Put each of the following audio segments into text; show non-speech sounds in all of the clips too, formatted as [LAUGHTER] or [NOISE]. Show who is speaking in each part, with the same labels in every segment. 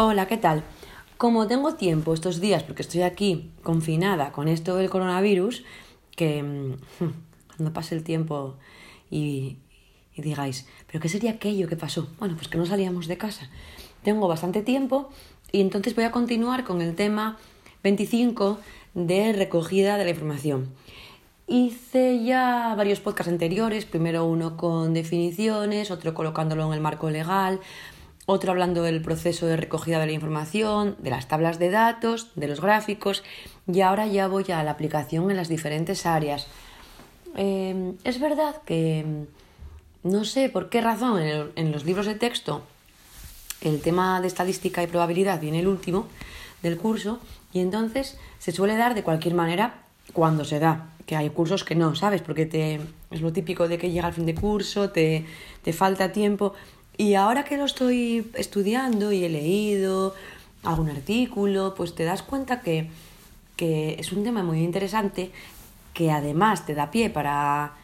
Speaker 1: Hola, ¿qué tal? Como tengo tiempo estos días, porque estoy aquí confinada con esto del coronavirus, que mm, [LAUGHS] cuando pase el tiempo y, y digáis, ¿pero qué sería aquello que pasó? Bueno, pues que no salíamos de casa. Tengo bastante tiempo y entonces voy a continuar con el tema 25 de recogida de la información. Hice ya varios podcasts anteriores, primero uno con definiciones, otro colocándolo en el marco legal, otro hablando del proceso de recogida de la información, de las tablas de datos, de los gráficos y ahora ya voy a la aplicación en las diferentes áreas. Eh, es verdad que no sé por qué razón en, los libros de texto el tema de estadística y probabilidad viene el último del curso y entonces se suele dar de cualquier manera cuando se da, que hay cursos que no, ¿sabes? Porque te, es lo típico de que llega al fin de curso, te, te falta tiempo y ahora que lo estoy estudiando y he leído algún artículo, pues te das cuenta que, que es un tema muy interesante que además te da pie para,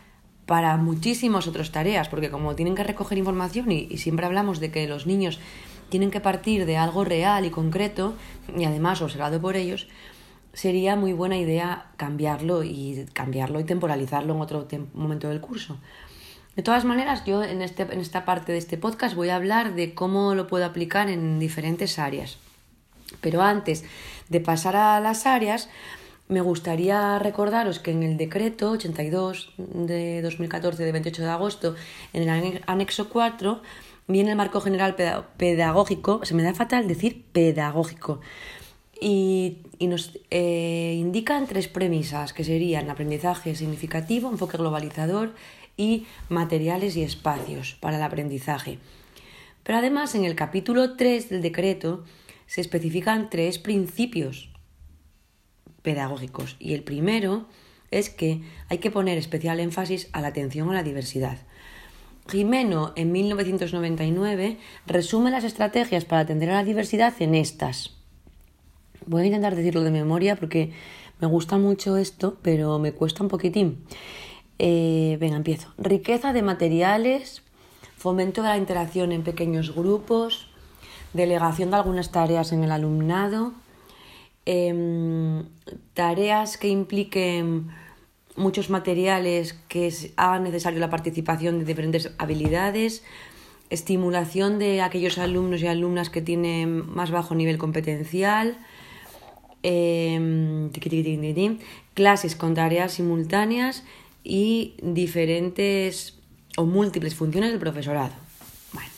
Speaker 1: para muchísimas otras tareas, porque como tienen que recoger información y, siempre hablamos de que los niños tienen que partir de algo real y concreto y además observado por ellos, sería muy buena idea cambiarlo y cambiarlo y temporalizarlo en otro momento del curso. De todas maneras, yo en, este, en esta parte de este podcast voy a hablar de cómo lo puedo aplicar en diferentes áreas. Pero antes de pasar a las áreas, me gustaría recordaros que en el decreto 82 de 2014 de 28 de agosto, en el anexo 4, viene el marco general pedagógico, se me da fatal decir pedagógico, y, nos eh, indican tres premisas, que serían aprendizaje significativo, enfoque globalizador y materiales y espacios para el aprendizaje. Pero además en el capítulo 3 del decreto se especifican tres principios pedagógicos y el primero es que hay que poner especial énfasis a la atención a la diversidad. Jimeno en 1999 resume las estrategias para atender a la diversidad en estas. Voy a intentar decirlo de memoria porque me gusta mucho esto, pero me cuesta un poquitín. Eh, venga, empiezo. Riqueza de materiales, fomento de la interacción en pequeños grupos, delegación de algunas tareas en el alumnado, em, tareas que impliquen muchos materiales que hagan necesario la participación de diferentes habilidades, estimulación de aquellos alumnos y alumnas que tienen más bajo nivel competencial, em, clases con tareas simultáneas y diferentes o múltiples funciones del profesorado. Bueno,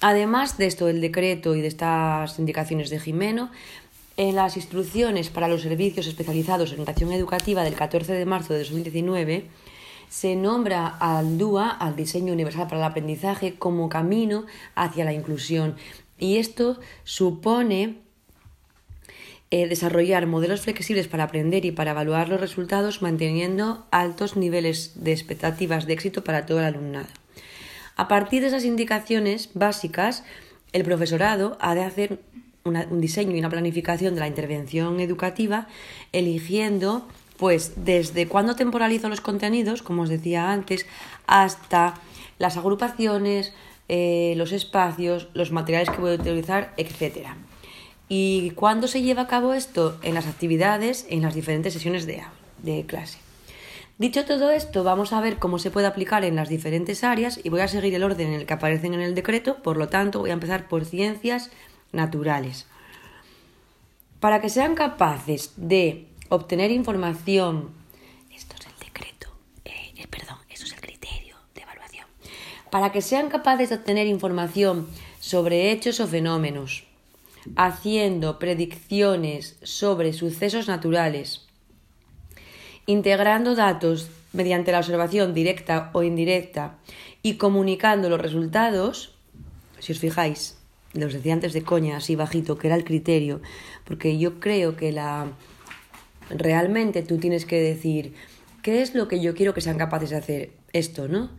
Speaker 1: además de esto del decreto y de estas indicaciones de Jimeno, en las instrucciones para los servicios especializados en educación educativa del 14 de marzo de 2019 se nombra al DUA, al Diseño Universal para el Aprendizaje, como camino hacia la inclusión. Y esto supone eh, desarrollar modelos flexibles para aprender y para evaluar los resultados manteniendo altos niveles de expectativas de éxito para todo el alumnado. A partir de esas indicaciones básicas, el profesorado ha de hacer un diseño y una planificación de la intervención educativa, eligiendo, pues, desde cuándo temporalizo los contenidos, como os decía antes, hasta las agrupaciones, eh, los espacios, los materiales que voy a utilizar, etcétera. ¿Y cuándo se lleva a cabo esto? En las actividades, en las diferentes sesiones de, de clase. Dicho todo esto, vamos a ver cómo se puede aplicar en las diferentes áreas y voy a seguir el orden en el que aparecen en el decreto, por lo tanto voy a empezar por ciencias naturales. Para que sean capaces de obtener información, esto es el decreto, eh, eh, perdón, eso es el criterio de evaluación, para que sean capaces de obtener información sobre hechos o fenómenos, haciendo predicciones sobre sucesos naturales, integrando datos mediante la observación directa o indirecta y comunicando los resultados, si os fijáis, los decía antes de coña, así bajito, que era el criterio, porque yo creo que la realmente tú tienes que decir qué es lo que yo quiero que sean capaces de hacer esto, ¿no?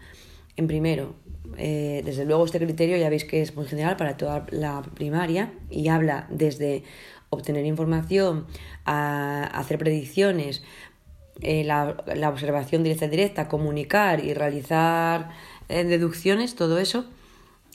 Speaker 1: En primero, eh, desde luego este criterio ya veis que es muy general para toda la primaria y habla desde obtener información a hacer predicciones, eh, la, la, observación directa directa, comunicar y realizar eh, deducciones, todo eso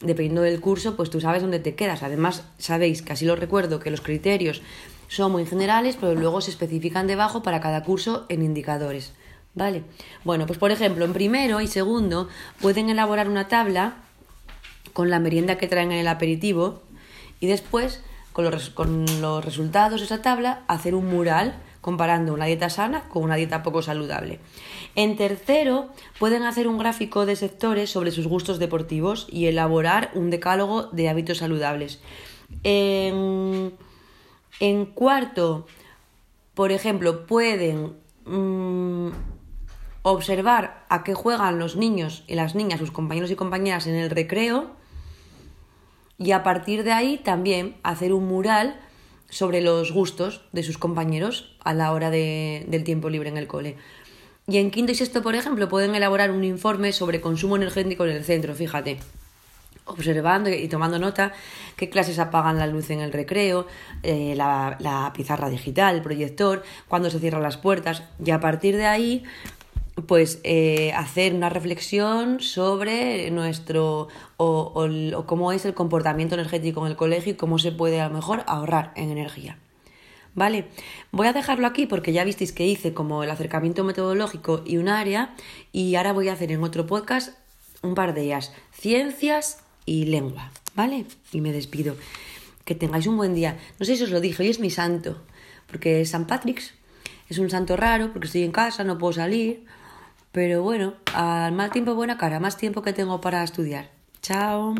Speaker 1: dependiendo del curso, pues tú sabes dónde te quedas. Además, sabéis que así lo recuerdo, que los criterios son muy generales, pero luego se especifican debajo para cada curso en indicadores. ¿Vale? Bueno, pues por ejemplo, en primero y segundo pueden elaborar una tabla con la merienda que traen en el aperitivo y después, con los, con los resultados de esa tabla, hacer un mural comparando una dieta sana con una dieta poco saludable. En tercero, pueden hacer un gráfico de sectores sobre sus gustos deportivos y elaborar un decálogo de hábitos saludables. En, cuarto, por ejemplo, pueden mm, observar a qué juegan los niños y las niñas, sus compañeros y compañeras en el recreo y a partir de ahí también hacer un mural sobre los gustos de sus compañeros a la hora del tiempo libre en el cole. Y en quinto y sexto, por ejemplo, pueden elaborar un informe sobre consumo energético en el centro, fíjate, observando y tomando nota qué clases apagan la luz en el recreo, eh, la, la pizarra digital, el proyector, cuándo se cierran las puertas, y a partir de ahí pues eh, hacer una reflexión sobre nuestro o, o, cómo es el comportamiento energético en el colegio y cómo se puede a lo mejor ahorrar en energía. ¿Vale? Voy a dejarlo aquí porque ya visteis que hice como el acercamiento metodológico y un área y ahora voy a hacer en otro podcast un par de ellas, ciencias y lengua, ¿vale? Y me despido. Que tengáis un buen día. No sé si os lo dije, hoy es mi santo, porque es San Patrick's. Es un santo raro porque estoy en casa, no puedo salir pero bueno, al mal tiempo buena cara, más tiempo que tengo para estudiar. Chao.